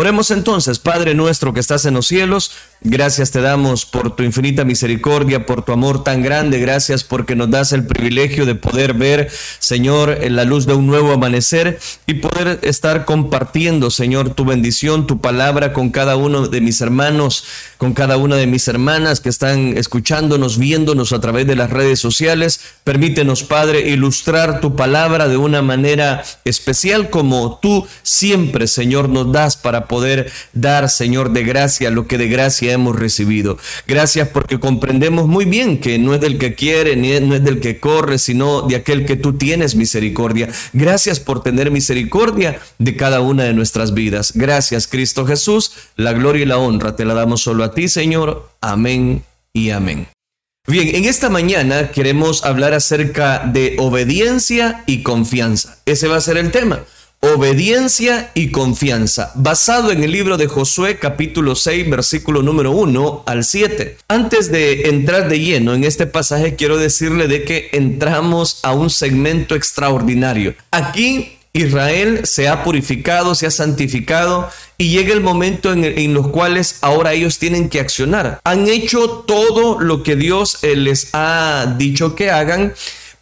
Oremos entonces, Padre nuestro que estás en los cielos, gracias te damos por tu infinita misericordia, por tu amor tan grande, gracias porque nos das el privilegio de poder ver, Señor, en la luz de un nuevo amanecer y poder estar compartiendo, Señor, tu bendición, tu palabra con cada uno de mis hermanos, con cada una de mis hermanas que están escuchándonos, viéndonos a través de las redes sociales. Permítenos, Padre, ilustrar tu palabra de una manera especial como tú siempre, Señor, nos das para poder dar, Señor, de gracia lo que de gracia hemos recibido. Gracias porque comprendemos muy bien que no es del que quiere, ni no es del que corre, sino de aquel que tú tienes misericordia. Gracias por tener misericordia de cada una de nuestras vidas. Gracias, Cristo Jesús. La gloria y la honra te la damos solo a ti, Señor. Amén y amén. Bien, en esta mañana queremos hablar acerca de obediencia y confianza. Ese va a ser el tema obediencia y confianza, basado en el libro de Josué capítulo 6 versículo número 1 al 7. Antes de entrar de lleno en este pasaje, quiero decirle de que entramos a un segmento extraordinario. Aquí Israel se ha purificado, se ha santificado y llega el momento en, en, los cuales ahora ellos tienen que accionar. Han hecho todo lo que Dios eh, les ha dicho que hagan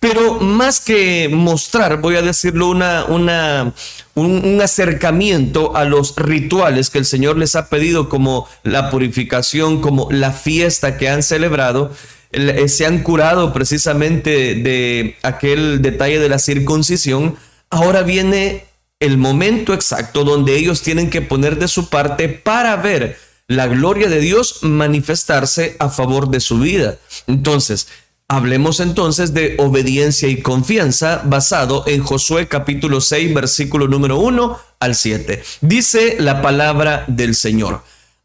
pero más que mostrar, voy a decirlo, una, una, un, acercamiento a los rituales que el Señor les ha pedido, como la purificación, como la fiesta que han celebrado, eh, se han curado precisamente de aquel detalle de la circuncisión. Ahora viene el momento exacto donde ellos tienen que poner de su parte para ver la gloria de Dios manifestarse a favor de su vida. Entonces, Hablemos entonces de obediencia y confianza basado en Josué capítulo 6 versículo número 1 al 7. Dice la palabra del Señor.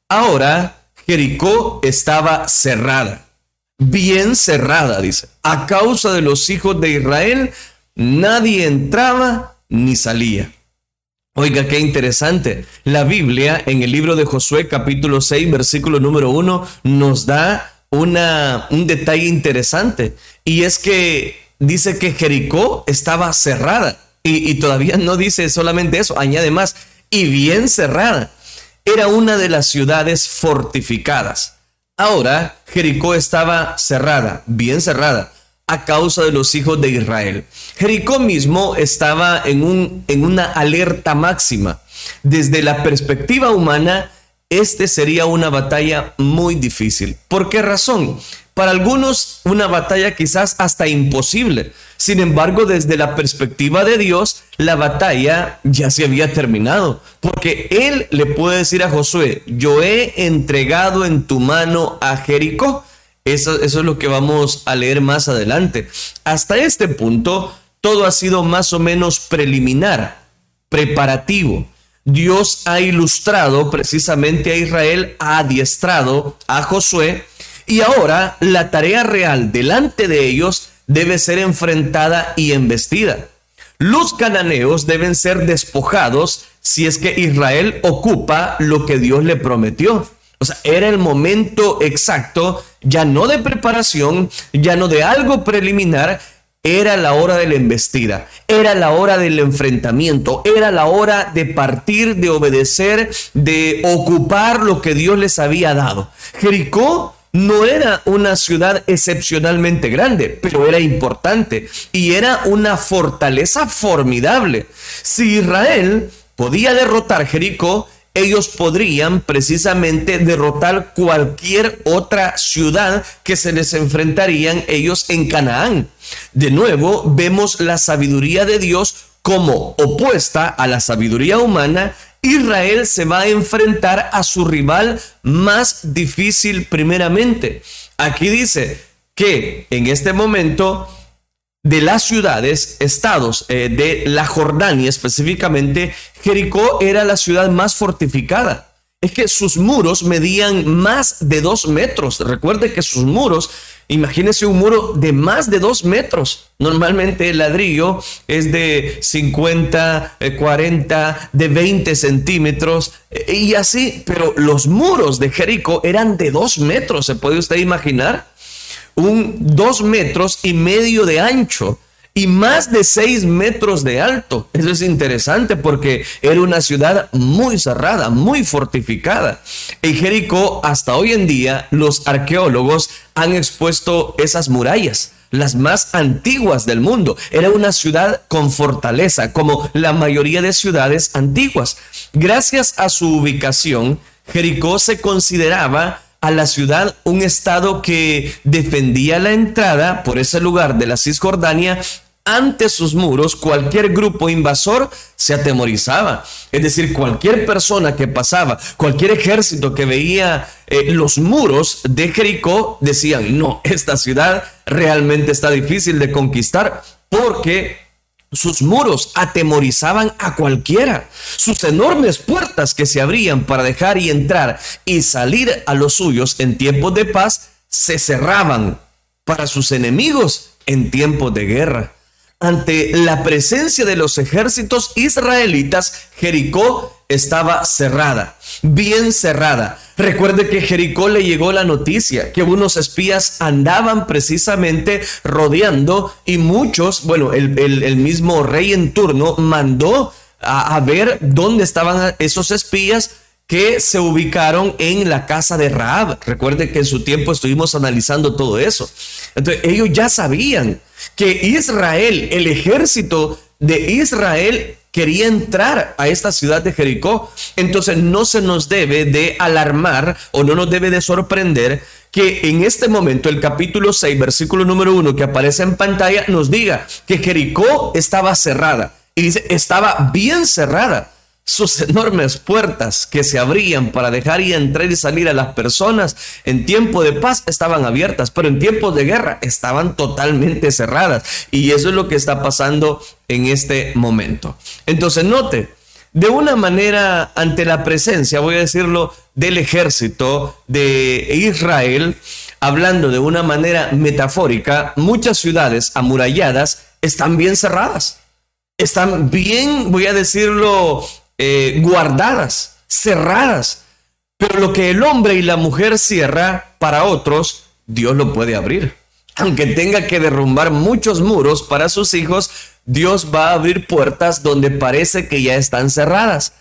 Ahora Jericó estaba cerrada, bien cerrada, dice. A causa de los hijos de Israel, nadie entraba ni salía. Oiga, qué interesante. La Biblia en el libro de Josué capítulo 6 versículo número 1 nos da una, un detalle interesante y es que dice que Jericó estaba cerrada y, y todavía no dice solamente eso, añade más, y bien cerrada. Era una de las ciudades fortificadas. Ahora Jericó estaba cerrada, bien cerrada, a causa de los hijos de Israel. Jericó mismo estaba en, un, en una alerta máxima. Desde la perspectiva humana, este sería una batalla muy difícil. ¿Por qué razón? Para algunos una batalla quizás hasta imposible. Sin embargo, desde la perspectiva de Dios, la batalla ya se había terminado. Porque Él le puede decir a Josué, yo he entregado en tu mano a Jericó. Eso, eso es lo que vamos a leer más adelante. Hasta este punto, todo ha sido más o menos preliminar, preparativo. Dios ha ilustrado precisamente a Israel, ha adiestrado a Josué y ahora la tarea real delante de ellos debe ser enfrentada y embestida. Los cananeos deben ser despojados si es que Israel ocupa lo que Dios le prometió. O sea, era el momento exacto, ya no de preparación, ya no de algo preliminar, era la hora de la embestida, era la hora del enfrentamiento, era la hora de partir, de obedecer, de ocupar lo que Dios les había dado. Jericó no era una ciudad excepcionalmente grande, pero era importante y era una fortaleza formidable. Si Israel podía derrotar Jericó, ellos podrían precisamente derrotar cualquier otra ciudad que se les enfrentarían ellos en Canaán. De nuevo, vemos la sabiduría de Dios como opuesta a la sabiduría humana. Israel se va a enfrentar a su rival más difícil primeramente. Aquí dice que en este momento de las ciudades, estados eh, de la Jordania específicamente, Jericó era la ciudad más fortificada. Es que sus muros medían más de dos metros. Recuerde que sus muros, imagínese un muro de más de dos metros. Normalmente el ladrillo es de 50, 40, eh, de 20 centímetros eh, y así. Pero los muros de Jericó eran de dos metros. ¿Se puede usted imaginar? Un dos metros y medio de ancho. y más de seis metros de alto. Eso es interesante porque era una ciudad muy cerrada, muy fortificada. En Jericó, hasta hoy en día, los arqueólogos han expuesto esas murallas las más antiguas del mundo. Era una ciudad con fortaleza, como la mayoría de ciudades antiguas. Gracias a su ubicación, Jericó se consideraba a la ciudad un estado que defendía la entrada por ese lugar de la Cisjordania ante sus muros cualquier grupo invasor se atemorizaba. Es decir, cualquier persona que pasaba, cualquier ejército que veía eh, los muros de Jericó, decían, no, esta ciudad realmente está difícil de conquistar porque sus muros atemorizaban a cualquiera. Sus enormes puertas que se abrían para dejar y entrar y salir a los suyos en tiempos de paz se cerraban para sus enemigos en tiempos de guerra. Ante la presencia de los ejércitos israelitas, Jericó estaba cerrada, bien cerrada. Recuerde que Jericó le llegó la noticia que unos espías andaban precisamente rodeando y muchos, bueno, el, mismo rey en turno mandó a, a ver dónde estaban esos espías que se ubicaron en la casa de Raab. Recuerde que en su tiempo estuvimos analizando todo eso. Entonces ellos ya sabían que Israel, el ejército de Israel quería entrar a esta ciudad de Jericó. Entonces no se nos debe de alarmar o no nos debe de sorprender que en este momento el capítulo 6, versículo número 1 que aparece en pantalla nos diga que Jericó estaba cerrada. Y dice, estaba bien cerrada sus enormes puertas que se abrían para dejar y entrar y salir a las personas en tiempo de paz estaban abiertas, pero en tiempos de guerra estaban totalmente cerradas. Y eso es lo que está pasando en este momento. Entonces, note, de una manera ante la presencia, voy a decirlo, del ejército de Israel, hablando de una manera metafórica, muchas ciudades amuralladas están bien cerradas. Están bien, voy a decirlo, eh, guardadas, cerradas. Pero lo que el hombre y la mujer cierra para otros, Dios lo puede abrir. Aunque tenga que derrumbar muchos muros para sus hijos, Dios va a abrir puertas donde parece que ya están cerradas.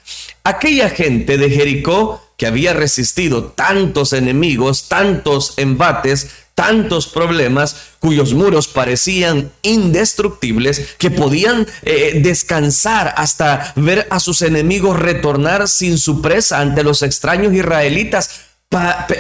Aquella gente de Jericó que había resistido tantos enemigos, tantos embates, tantos problemas cuyos muros parecían indestructibles, que podían eh, descansar hasta ver a sus enemigos retornar sin su presa ante los extraños israelitas,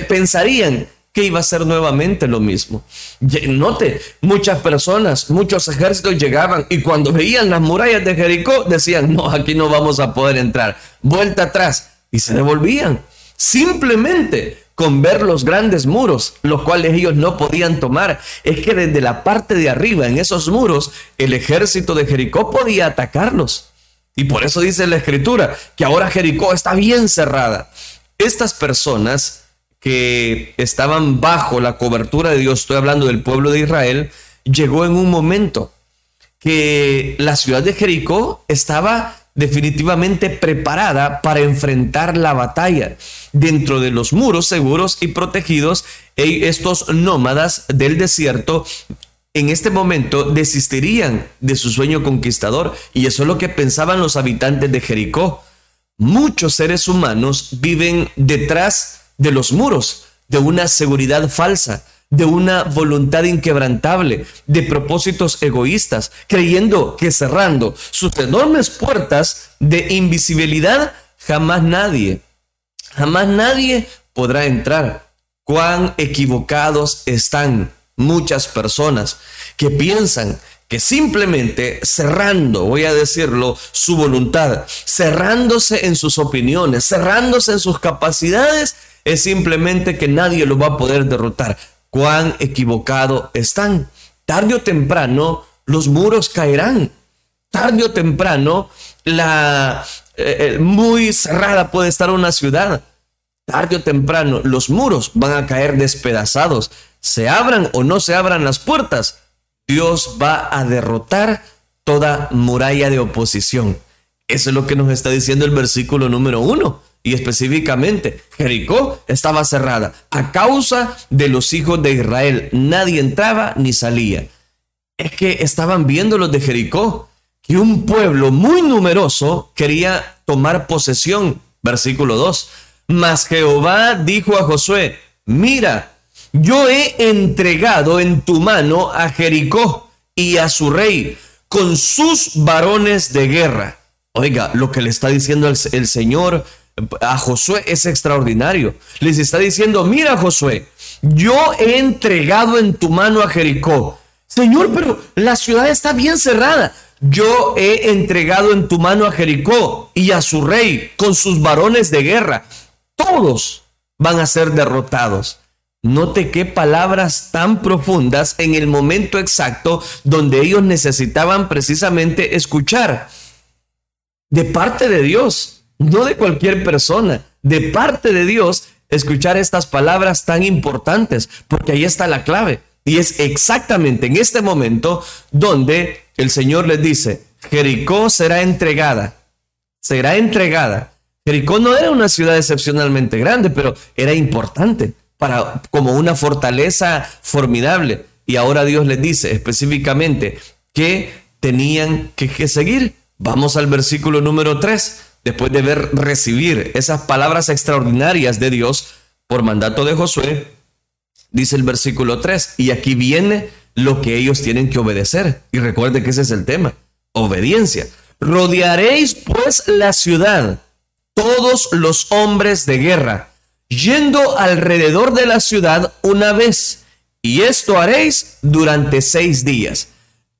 pensarían que iba a ser nuevamente lo mismo. Note, muchas personas, muchos ejércitos llegaban y cuando veían las murallas de Jericó decían, no, aquí no vamos a poder entrar. Vuelta atrás y se devolvían. Simplemente con ver los grandes muros, los cuales ellos no podían tomar. Es que desde la parte de arriba, en esos muros, el ejército de Jericó podía atacarlos. Y por eso dice la escritura que ahora Jericó está bien cerrada. Estas personas que estaban bajo la cobertura de Dios, estoy hablando del pueblo de Israel, llegó en un momento que la ciudad de Jericó estaba definitivamente preparada para enfrentar la batalla. Dentro de los muros seguros y protegidos, estos nómadas del desierto en este momento desistirían de su sueño conquistador y eso es lo que pensaban los habitantes de Jericó. Muchos seres humanos viven detrás de los muros de una seguridad falsa, de una voluntad inquebrantable, de propósitos egoístas, creyendo que cerrando sus enormes puertas de invisibilidad, jamás nadie, jamás nadie podrá entrar. Cuán equivocados están muchas personas que piensan que simplemente cerrando, voy a decirlo, su voluntad, cerrándose en sus opiniones, cerrándose en sus capacidades, es simplemente que nadie lo va a poder derrotar cuán equivocado están. Tarde o temprano los muros caerán. Tarde o temprano la eh, eh, muy cerrada puede estar una ciudad. Tarde o temprano los muros van a caer despedazados. Se abran o no se abran las puertas, Dios va a derrotar toda muralla de oposición. Eso es lo que nos está diciendo el versículo número uno. Y específicamente, Jericó estaba cerrada a causa de los hijos de Israel. Nadie entraba ni salía. es que estaban viendo los de Jericó, que un pueblo muy numeroso quería tomar posesión. Versículo 2. Mas Jehová dijo a Josué, mira, yo he entregado en tu mano a Jericó y a su rey con sus varones de guerra. Oiga, lo que le está diciendo el, el Señor a Josué es extraordinario. Les está diciendo, mira Josué, yo he entregado en tu mano a Jericó. Señor, pero la ciudad está bien cerrada. Yo he entregado en tu mano a Jericó y a su rey con sus varones de guerra. Todos van a ser derrotados. Note qué palabras tan profundas en el momento exacto donde ellos necesitaban precisamente escuchar. De parte de Dios, no de cualquier persona, de parte de Dios, escuchar estas palabras tan importantes, porque ahí está la clave. Y es exactamente en este momento donde el Señor les dice, Jericó será entregada, será entregada. Jericó no era una ciudad excepcionalmente grande, pero era importante para, como una fortaleza formidable. Y ahora Dios les dice específicamente que tenían que, que seguir. Vamos al versículo número 3. Después de ver recibir esas palabras extraordinarias de Dios por mandato de Josué, dice el versículo 3, y aquí viene lo que ellos tienen que obedecer. Y recuerde que ese es el tema, obediencia. Rodearéis pues la ciudad, todos los hombres de guerra, yendo alrededor de la ciudad una vez, y esto haréis durante seis días.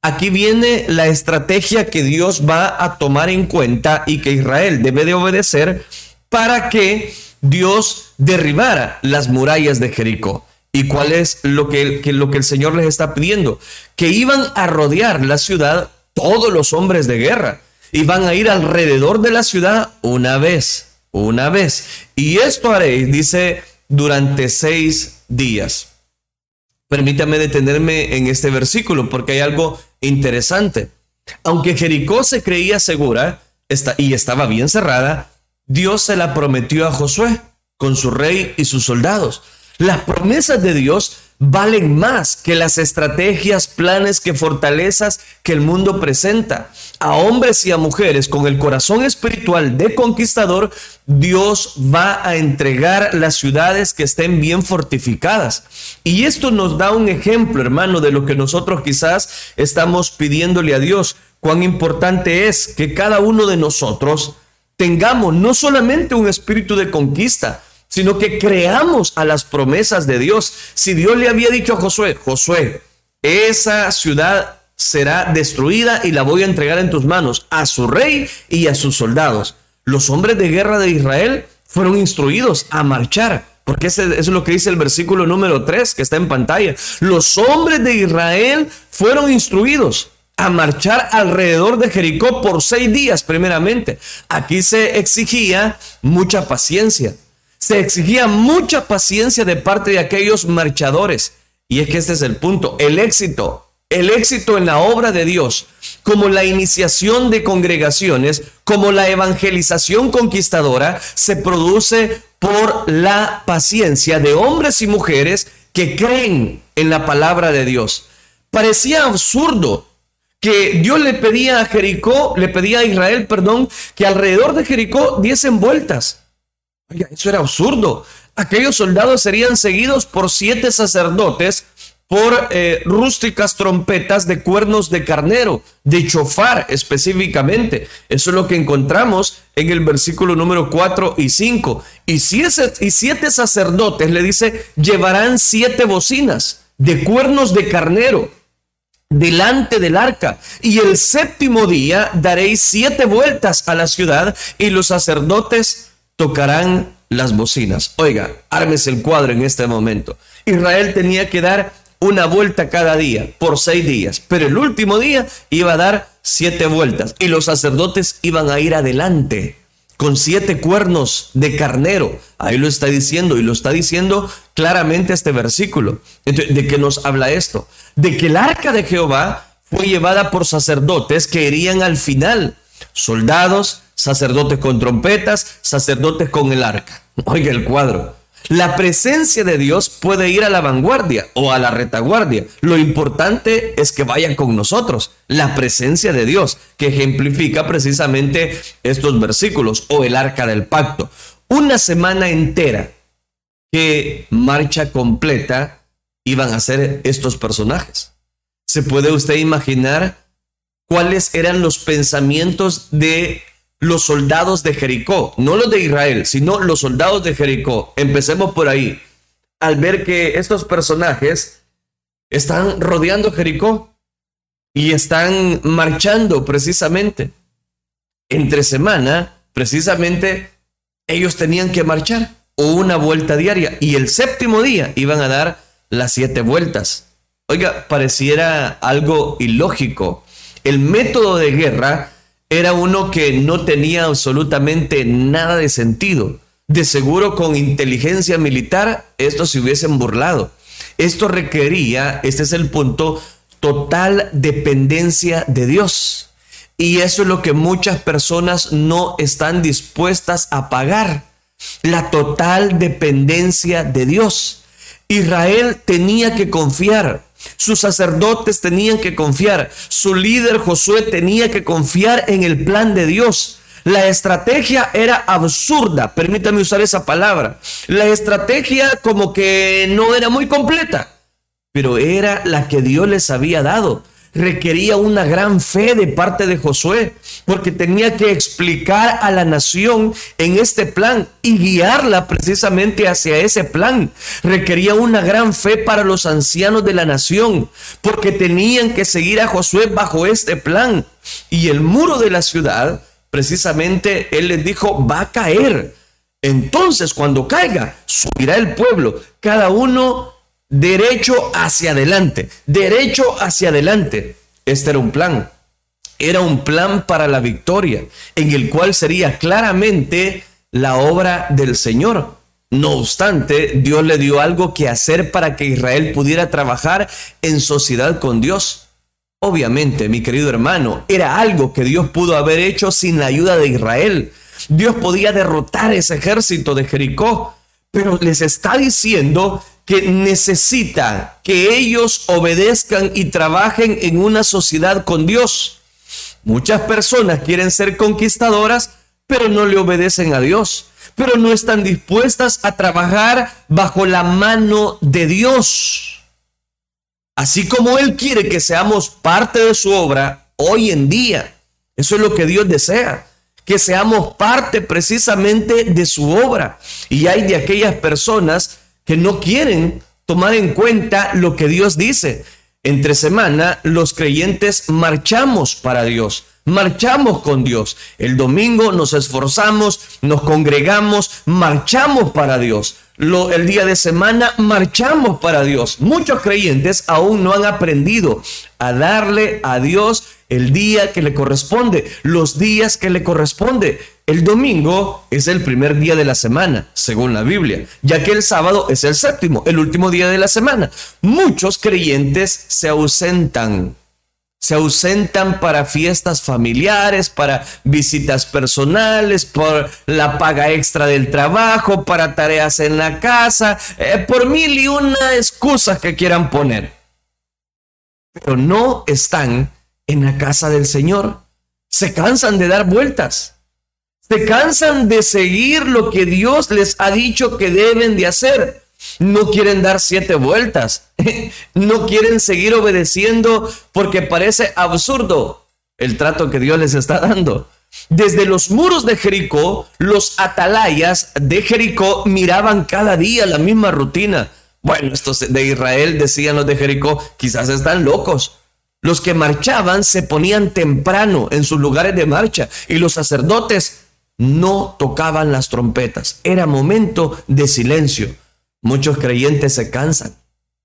Aquí viene la estrategia que Dios va a tomar en cuenta y que Israel debe de obedecer para que Dios derribara las murallas de Jericó. ¿Y cuál es lo que, lo que el Señor les está pidiendo? Que iban a rodear la ciudad todos los hombres de guerra. Iban a ir alrededor de la ciudad una vez una vez. Y esto haréis, dice, durante seis días. Permítame detenerme en este versículo porque hay algo interesante. Aunque Jericó se creía segura y estaba bien cerrada, Dios se la prometió a Josué con su rey y sus soldados. Las promesas de Dios valen más que las estrategias, planes, que fortalezas que el mundo presenta. A hombres y a mujeres con el corazón espiritual de conquistador, Dios va a entregar las ciudades que estén bien fortificadas. Y esto nos da un ejemplo, hermano, de lo que nosotros quizás estamos pidiéndole a Dios. Cuán importante es que cada uno de nosotros tengamos no solamente un espíritu de conquista, sino que creamos a las promesas de Dios. Si Dios le había dicho a Josué, Josué, esa ciudad será destruida y la voy a entregar en tus manos a su rey y a sus soldados. Los hombres de guerra de Israel fueron instruidos a marchar. Porque eso es lo que dice el versículo número 3 que está en pantalla. Los hombres de Israel fueron instruidos a marchar alrededor de Jericó por seis días primeramente. Aquí se exigía mucha paciencia se exigía mucha paciencia de parte de aquellos marchadores. Y es que este es el punto, el éxito, el éxito en la obra de Dios, como la iniciación de congregaciones, como la evangelización conquistadora, se produce por la paciencia de hombres y mujeres que creen en la palabra de Dios. Parecía absurdo que Dios le pedía a Jericó, le pedía a Israel, perdón, que alrededor de Jericó diesen vueltas eso era absurdo. Aquellos soldados serían seguidos por siete sacerdotes por eh, rústicas trompetas de cuernos de carnero, de chofar específicamente. Eso es lo que encontramos en el versículo número 4 y 5. Y, y siete sacerdotes, le dice, llevarán siete bocinas de cuernos de carnero delante del arca. Y el séptimo día daréis siete vueltas a la ciudad y los sacerdotes tocarán las bocinas. Oiga, ármese el cuadro en este momento. Israel tenía que dar una vuelta cada día por seis días, pero el último día iba a dar siete vueltas y los sacerdotes iban a ir adelante con siete cuernos de carnero. Ahí lo está diciendo y lo está diciendo claramente este versículo. ¿De qué nos habla esto? De que el arca de Jehová fue llevada por sacerdotes que irían al final, soldados, sacerdotes con trompetas, sacerdotes con el arca. Oiga el cuadro. La presencia de Dios puede ir a la vanguardia o a la retaguardia. Lo importante es que vayan con nosotros. La presencia de Dios, que ejemplifica precisamente estos versículos o el arca del pacto. Una semana entera que marcha completa iban a ser estos personajes. ¿Se puede usted imaginar cuáles eran los pensamientos de los soldados de Jericó, no los de Israel, sino los soldados de Jericó. Empecemos por ahí. Al ver que estos personajes están rodeando Jericó y están marchando precisamente. Entre semana, precisamente, ellos tenían que marchar o una vuelta diaria y el séptimo día iban a dar las siete vueltas. Oiga, pareciera algo ilógico. El método de guerra era uno que no tenía absolutamente nada de sentido. De seguro con inteligencia militar estos se hubiesen burlado. Esto requería, este es el punto, total dependencia de Dios. Y eso es lo que muchas personas no están dispuestas a pagar. La total dependencia de Dios. Israel tenía que confiar sus sacerdotes tenían que confiar. Su líder Josué tenía que confiar en el plan de Dios. La estrategia era absurda, permítame usar esa palabra. La estrategia como que no era muy completa, pero era la que Dios les había dado requería una gran fe de parte de Josué, porque tenía que explicar a la nación en este plan y guiarla precisamente hacia ese plan. Requería una gran fe para los ancianos de la nación, porque tenían que seguir a Josué bajo este plan. Y el muro de la ciudad, precisamente, él les dijo, va a caer. Entonces, cuando caiga, subirá el pueblo, cada uno derecho hacia adelante, derecho hacia adelante. Este era un plan. Era un plan para la victoria, en el cual sería claramente la obra del Señor. No obstante, Dios le dio algo que hacer para que Israel pudiera trabajar en sociedad con Dios. Obviamente, mi querido hermano, era algo que Dios pudo haber hecho sin la ayuda de Israel. Dios podía derrotar ese ejército de Jericó, pero les está diciendo que necesita que ellos obedezcan y trabajen en una sociedad con Dios. Muchas personas quieren ser conquistadoras, pero no le obedecen a Dios, pero no están dispuestas a trabajar bajo la mano de Dios. Así como Él quiere que seamos parte de su obra hoy en día. Eso es lo que Dios desea que seamos parte precisamente de su obra. Y hay de aquellas personas que no quieren tomar en cuenta lo que Dios dice. Entre semana los creyentes marchamos para Dios, marchamos con Dios. El domingo nos esforzamos, nos congregamos, marchamos para Dios. Lo, el día de semana marchamos para Dios. Muchos creyentes aún no han aprendido a darle a Dios el día que le corresponde, los días que le corresponde. El domingo es el primer día de la semana, según la Biblia, ya que el sábado es el séptimo, el último día de la semana. Muchos creyentes se ausentan. Se ausentan para fiestas familiares, para visitas personales, por la paga extra del trabajo, para tareas en la casa, eh, por mil y una excusas que quieran poner. Pero no están en la casa del Señor. Se cansan de dar vueltas. Se cansan de seguir lo que Dios les ha dicho que deben de hacer. No quieren dar siete vueltas. No quieren seguir obedeciendo porque parece absurdo el trato que Dios les está dando. Desde los muros de Jericó, los atalayas de Jericó miraban cada día la misma rutina. Bueno, estos de Israel, decían los de Jericó, quizás están locos. Los que marchaban se ponían temprano en sus lugares de marcha y los sacerdotes no tocaban las trompetas. Era momento de silencio. Muchos creyentes se cansan.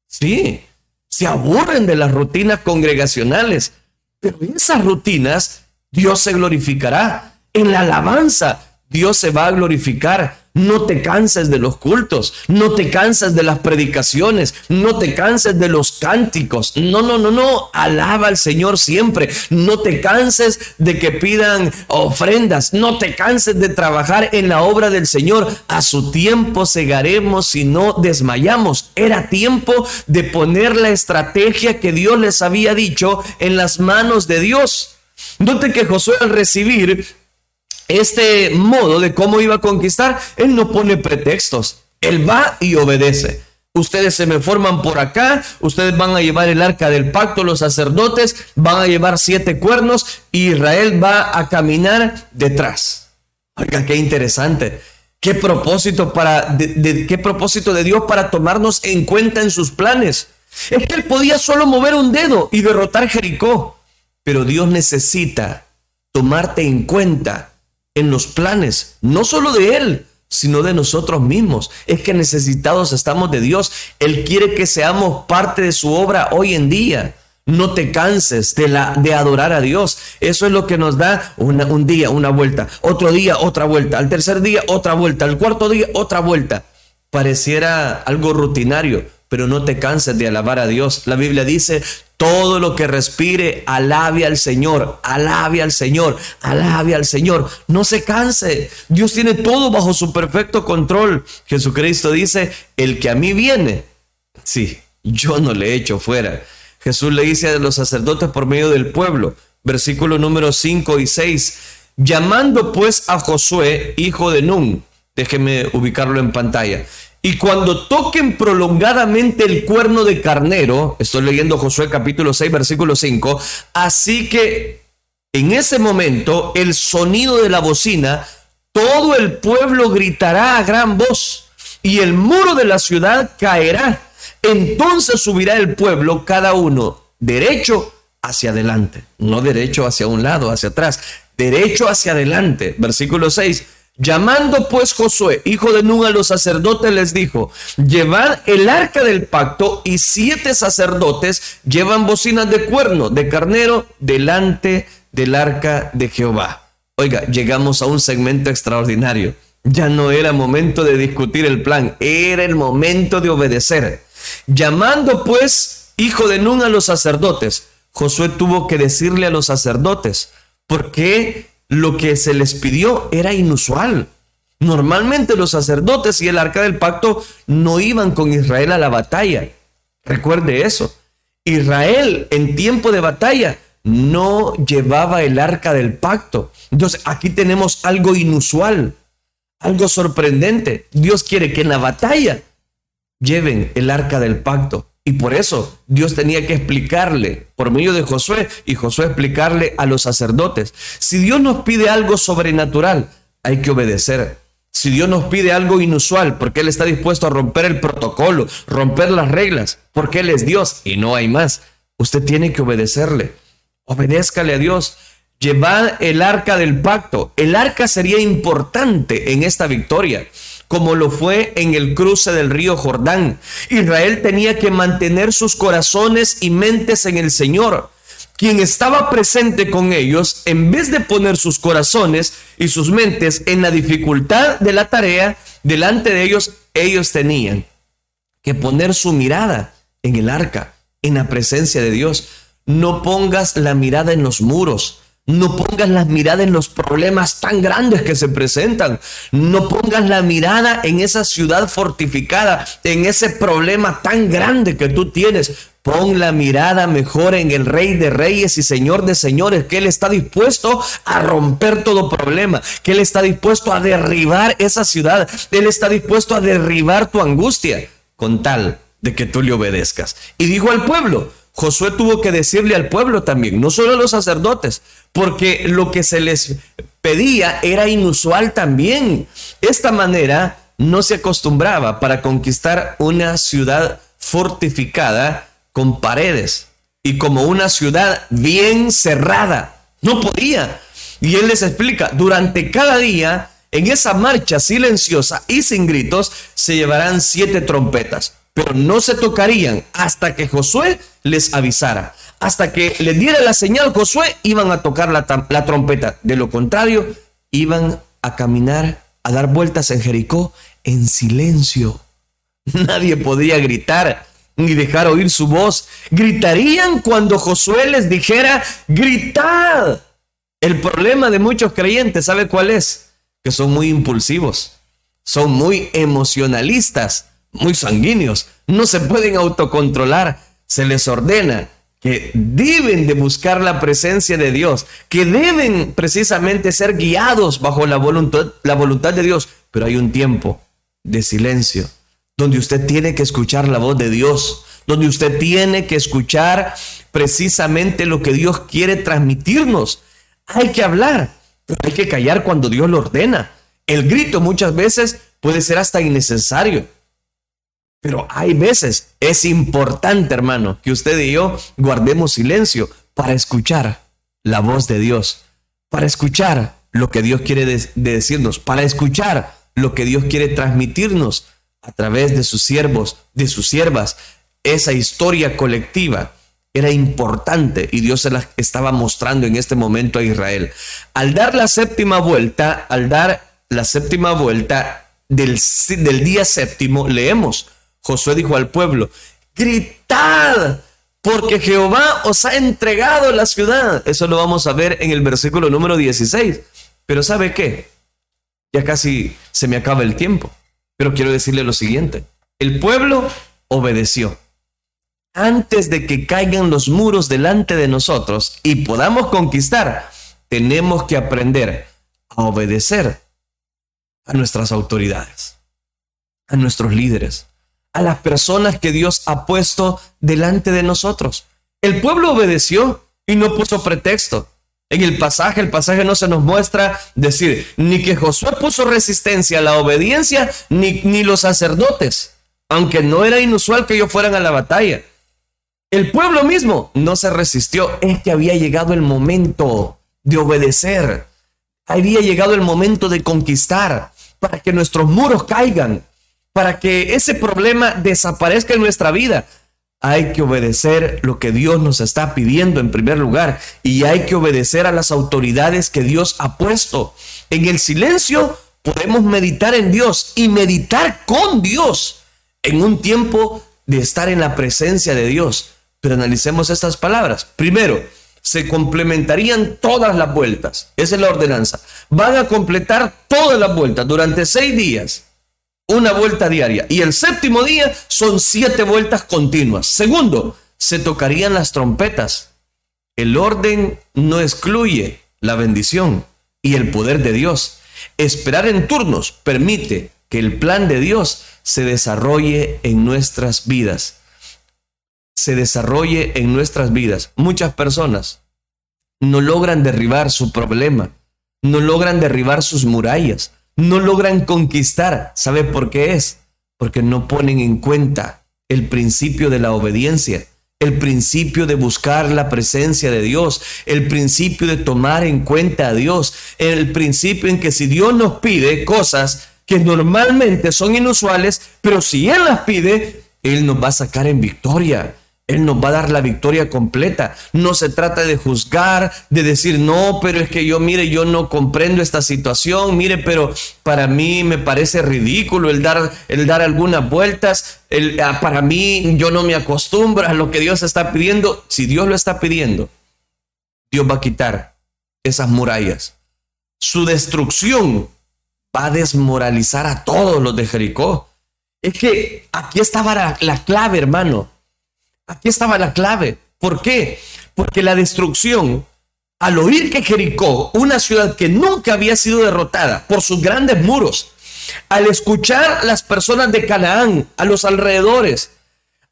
Sí, se aburren de las rutinas congregacionales, pero en esas rutinas Dios se glorificará. En la alabanza Dios se va a glorificar. No te canses de los cultos, no te canses de las predicaciones, no te canses de los cánticos. No, no, no, no. Alaba al Señor siempre. No te canses de que pidan ofrendas. No te canses de trabajar en la obra del Señor. A su tiempo cegaremos si no desmayamos. Era tiempo de poner la estrategia que Dios les había dicho en las manos de Dios. Note que Josué al recibir este modo de cómo iba a conquistar, él no pone pretextos, él va y obedece. Ustedes se me forman por acá, ustedes van a llevar el arca del pacto, los sacerdotes van a llevar siete cuernos y Israel va a caminar detrás. Oiga, qué interesante. Qué propósito para de, qué propósito de Dios para tomarnos en cuenta en sus planes. Es que él podía solo mover un dedo y derrotar Jericó, pero Dios necesita tomarte en cuenta en los planes, no solo de Él, sino de nosotros mismos. Es que necesitados estamos de Dios. Él quiere que seamos parte de su obra hoy en día. No te canses de, la, de adorar a Dios. Eso es lo que nos da un día, una vuelta, otro día, otra vuelta, al tercer día, otra vuelta, al cuarto día, otra vuelta. Pareciera algo rutinario, pero no te canses de alabar a Dios. La Biblia dice, todo lo que respire, alabe al Señor, alabe al Señor, alabe al Señor. No se canse. Dios tiene todo bajo su perfecto control. Jesucristo dice, el que a mí viene, sí, yo no le echo fuera. Jesús le dice a los sacerdotes por medio del pueblo, versículo número 5 y 6, llamando pues a Josué, hijo de Nun, déjeme ubicarlo en pantalla, y cuando toquen prolongadamente el cuerno de carnero, estoy leyendo Josué capítulo 6, versículo 5, así que en ese momento el sonido de la bocina, todo el pueblo gritará a gran voz y el muro de la ciudad caerá. Entonces subirá el pueblo, cada uno derecho hacia adelante, no derecho hacia un lado, hacia atrás, derecho hacia adelante. Versículo 6 Llamando pues Josué, hijo de Nun, a los sacerdotes, les dijo, llevad el arca del pacto y siete sacerdotes llevan bocinas de cuerno de carnero delante del arca de Jehová. Oiga, llegamos a un segmento extraordinario. Ya no era momento de discutir el plan, era el momento de obedecer. Llamando pues, hijo de Nun, a los sacerdotes, Josué tuvo que decirle a los sacerdotes, ¿por qué lo que se les pidió era inusual. Normalmente los sacerdotes y el arca del pacto no iban con Israel a la batalla. Recuerde eso. Israel en tiempo de batalla no llevaba el arca del pacto. Entonces aquí tenemos algo inusual, algo sorprendente. Dios quiere que en la batalla lleven el arca del pacto. Y por eso Dios tenía que explicarle por medio de Josué y Josué explicarle a los sacerdotes. Si Dios nos pide algo sobrenatural, hay que obedecer. Si Dios nos pide algo inusual, porque Él está dispuesto a romper el protocolo, romper las reglas, porque Él es Dios y no hay más, usted tiene que obedecerle. Obedézcale a Dios. Llevad el arca del pacto. El arca sería importante en esta victoria como lo fue en el cruce del río Jordán. Israel tenía que mantener sus corazones y mentes en el Señor. Quien estaba presente con ellos, en vez de poner sus corazones y sus mentes en la dificultad de la tarea, delante de ellos, ellos tenían que poner su mirada en el arca, en la presencia de Dios. No pongas la mirada en los muros, no pongas la mirada en los problemas tan grandes que se presentan. No pongas la mirada en esa ciudad fortificada, en ese problema tan grande que tú tienes. Pon la mirada mejor en el Rey de Reyes y Señor de Señores, que Él está dispuesto a romper todo problema, que Él está dispuesto a derribar esa ciudad, Él está dispuesto a derribar tu angustia, con tal de que tú le obedezcas. Y dijo al pueblo, Josué tuvo que decirle al pueblo también, no solo a los sacerdotes, porque lo que se les pedía era inusual también. Esta manera no se acostumbraba para conquistar una ciudad fortificada con paredes y como una ciudad bien cerrada. No podía. Y él les explica, durante cada día, en esa marcha silenciosa y sin gritos, se llevarán siete trompetas pero no se tocarían hasta que Josué les avisara. Hasta que le diera la señal Josué, iban a tocar la, trompeta. De lo contrario, iban a caminar a dar vueltas en Jericó en silencio. Nadie podía gritar ni dejar oír su voz. Gritarían cuando Josué les dijera, gritad. El problema de muchos creyentes, ¿sabe cuál es? Que son muy impulsivos, son muy emocionalistas, muy sanguíneos, no se pueden autocontrolar, se les ordena que deben de buscar la presencia de Dios, que deben precisamente ser guiados bajo la voluntad, la voluntad de Dios, pero hay un tiempo de silencio donde usted tiene que escuchar la voz de Dios, donde usted tiene que escuchar precisamente lo que Dios quiere transmitirnos. Hay que hablar, pero hay que callar cuando Dios lo ordena. El grito muchas veces puede ser hasta innecesario. Pero hay veces, es importante, hermano, que usted y yo guardemos silencio para escuchar la voz de Dios, para escuchar lo que Dios quiere decirnos, para escuchar lo que Dios quiere transmitirnos a través de sus siervos, de sus siervas. Esa historia colectiva era importante y Dios se la estaba mostrando en este momento a Israel. Al dar la séptima vuelta, al dar la séptima vuelta del, del día séptimo, leemos, Josué dijo al pueblo, gritad, porque Jehová os ha entregado la ciudad. Eso lo vamos a ver en el versículo número 16. Pero ¿sabe qué? Ya casi se me acaba el tiempo. Pero quiero decirle lo siguiente. El pueblo obedeció. Antes de que caigan los muros delante de nosotros y podamos conquistar, tenemos que aprender a obedecer a nuestras autoridades, a nuestros líderes, a las personas que Dios ha puesto delante de nosotros. El pueblo obedeció y no puso pretexto. En el pasaje, el pasaje no se nos muestra decir ni que Josué puso resistencia a la obediencia, ni, ni los sacerdotes, aunque no era inusual que ellos fueran a la batalla. El pueblo mismo no se resistió, es que había llegado el momento de obedecer, había llegado el momento de conquistar, para que nuestros muros caigan, para que ese problema desaparezca en nuestra vida hay que obedecer lo que Dios nos está pidiendo en primer lugar y hay que obedecer a las autoridades que Dios ha puesto. En el silencio podemos meditar en Dios y meditar con Dios en un tiempo de estar en la presencia de Dios. Pero analicemos estas palabras. Primero, se complementarían todas las vueltas. Esa es la ordenanza. Van a completar todas las vueltas durante seis días una vuelta diaria. Y el séptimo día son siete vueltas continuas. Segundo, se tocarían las trompetas. El orden no excluye la bendición y el poder de Dios. Esperar en turnos permite que el plan de Dios se desarrolle en nuestras vidas. Se desarrolle en nuestras vidas. Muchas personas no logran derribar su problema, no logran derribar sus murallas, no logran conquistar. ¿Sabe por qué es? Porque no ponen en cuenta el principio de la obediencia, el principio de buscar la presencia de Dios, el principio de tomar en cuenta a Dios, el principio en que si Dios nos pide cosas que normalmente son inusuales, pero si Él las pide, Él nos va a sacar en victoria. Él nos va a dar la victoria completa. No se trata de juzgar, de decir, no, pero es que yo, mire, yo no comprendo esta situación, mire, pero para mí me parece ridículo el dar, el dar algunas vueltas. El, ah, para mí yo no me acostumbro a lo que Dios está pidiendo. Si Dios lo está pidiendo, Dios va a quitar esas murallas. Su destrucción va a desmoralizar a todos los de Jericó. Es que aquí estaba la, la clave, hermano Aquí estaba la clave. ¿Por qué? Porque la destrucción, al oír que Jericó, una ciudad que nunca había sido derrotada por sus grandes muros, al escuchar las personas de Canaán a los alrededores,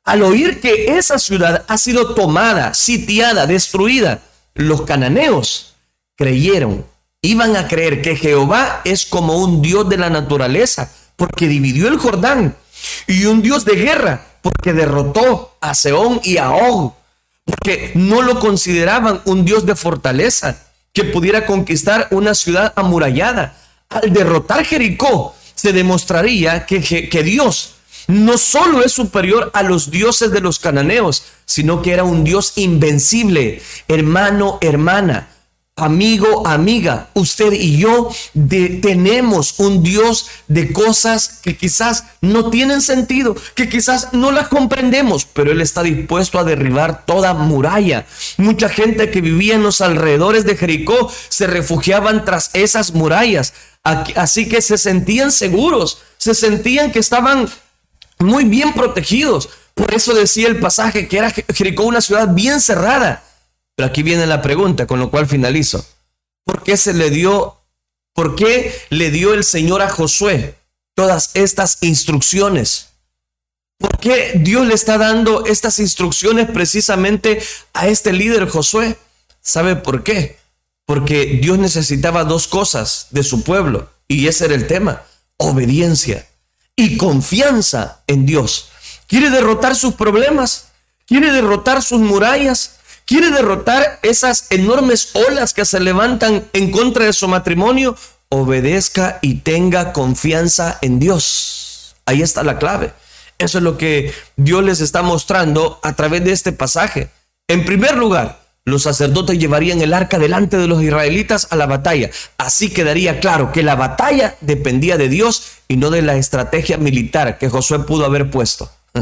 al oír que esa ciudad ha sido tomada, sitiada, destruida, los cananeos creyeron, iban a creer que Jehová es como un Dios de la naturaleza, porque dividió el Jordán, y un Dios de guerra, porque derrotó a Seón y a Og, porque no lo consideraban un Dios de fortaleza que pudiera conquistar una ciudad amurallada. Al derrotar Jericó, se demostraría que, que Dios no solo es superior a los dioses de los cananeos, sino que era un Dios invencible. Hermano, hermana, amigo, amiga, usted y yo tenemos un Dios de cosas que quizás no tienen sentido, que quizás no las comprendemos, pero Él está dispuesto a derribar toda muralla. Mucha gente que vivía en los alrededores de Jericó se refugiaban tras esas murallas, así que se sentían seguros, se sentían que estaban muy bien protegidos. Por eso decía el pasaje que era Jericó una ciudad bien cerrada. Pero aquí viene la pregunta, con lo cual finalizo. ¿Por qué se le dio, por qué le dio el Señor a Josué todas estas instrucciones? ¿Por qué Dios le está dando estas instrucciones precisamente a este líder Josué? ¿Sabe por qué? Porque Dios necesitaba dos cosas de su pueblo y ese era el tema, obediencia y confianza en Dios. ¿Quiere derrotar sus problemas? ¿Quiere derrotar sus murallas? Quiere derrotar esas enormes olas que se levantan en contra de su matrimonio, obedezca y tenga confianza en Dios. Ahí está la clave. Eso es lo que Dios les está mostrando a través de este pasaje. En primer lugar, los sacerdotes llevarían el arca delante de los israelitas a la batalla. Así quedaría claro que la batalla dependía de Dios y no de la estrategia militar que Josué pudo haber puesto.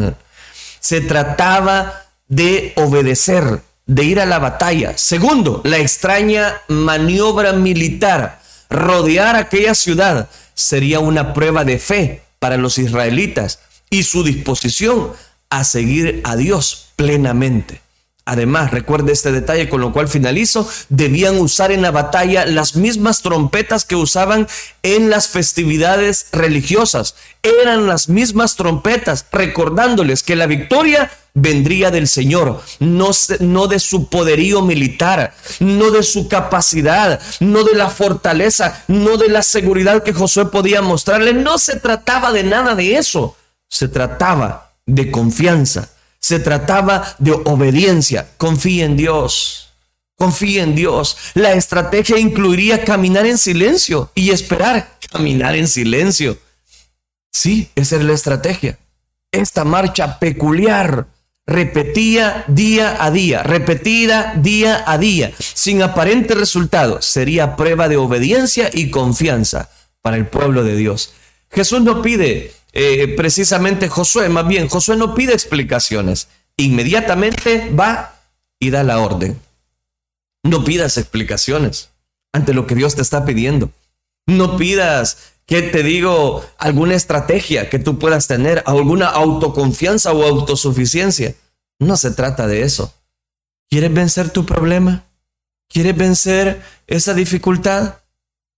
Se trataba de obedecer, de ir a la batalla. Segundo, la extraña maniobra militar, rodear aquella ciudad, sería una prueba de fe para los israelitas y su disposición a seguir a Dios plenamente. Además, recuerde este detalle con lo cual finalizo, debían usar en la batalla las mismas trompetas que usaban en las festividades religiosas. Eran las mismas trompetas, recordándoles que la victoria vendría del Señor, no, de su poderío militar, no de su capacidad, no de la fortaleza, no de la seguridad que Josué podía mostrarle. No se trataba de nada de eso, se trataba de confianza se trataba de obediencia. Confía en Dios. Confía en Dios. La estrategia incluiría caminar en silencio y esperar. Caminar en silencio. Sí, esa es la estrategia. Esta marcha peculiar repetía día a día, repetida día a día, sin aparente resultado, sería prueba de obediencia y confianza para el pueblo de Dios. Jesús no pide eh, precisamente Josué, más bien, Josué no pide explicaciones, inmediatamente va y da la orden. No pidas explicaciones ante lo que Dios te está pidiendo. No pidas que te digo alguna estrategia que tú puedas tener, alguna autoconfianza o autosuficiencia. No se trata de eso. ¿Quieres vencer tu problema? ¿Quieres vencer esa dificultad?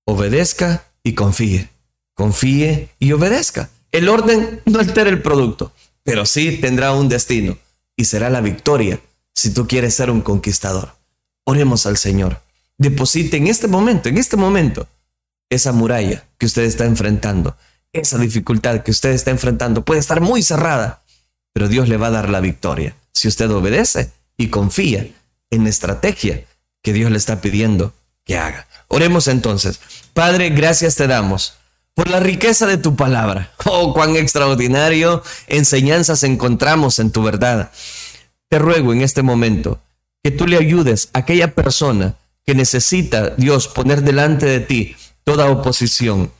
Obedezca y confíe. Confíe y obedezca. El orden no altera el producto, pero sí tendrá un destino y será la victoria si tú quieres ser un conquistador. Oremos al Señor. Deposite en este momento, en este momento, esa muralla que usted está enfrentando, esa dificultad que usted está enfrentando. Puede estar muy cerrada, pero Dios le va a dar la victoria si usted obedece y confía en la estrategia que Dios le está pidiendo que haga. Oremos entonces. Padre, gracias te damos por la riqueza de tu palabra. Oh, cuán extraordinario enseñanzas encontramos en tu verdad. Te ruego en este momento que tú le ayudes a aquella persona que necesita, Dios, poner delante de ti toda oposición,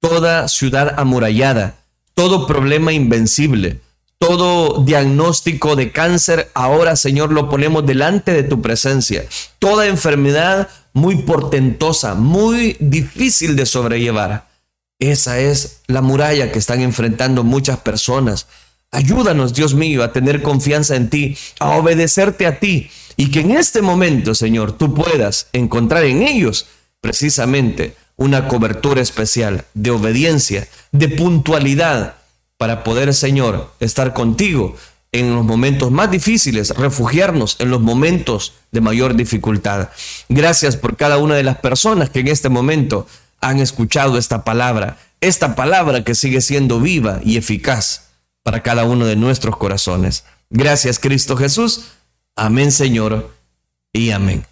toda ciudad amurallada, todo problema invencible, todo diagnóstico de cáncer, ahora Señor lo ponemos delante de tu presencia. Toda enfermedad muy portentosa, muy difícil de sobrellevar. Esa es la muralla que están enfrentando muchas personas. Ayúdanos, Dios mío, a tener confianza en ti, a obedecerte a ti y que en este momento, Señor, tú puedas encontrar en ellos precisamente una cobertura especial de obediencia, de puntualidad, para poder, Señor, estar contigo en los momentos más difíciles, refugiarnos en los momentos de mayor dificultad. Gracias por cada una de las personas que en este momento han escuchado esta palabra, esta palabra que sigue siendo viva y eficaz para cada uno de nuestros corazones. Gracias Cristo Jesús. Amén Señor y amén.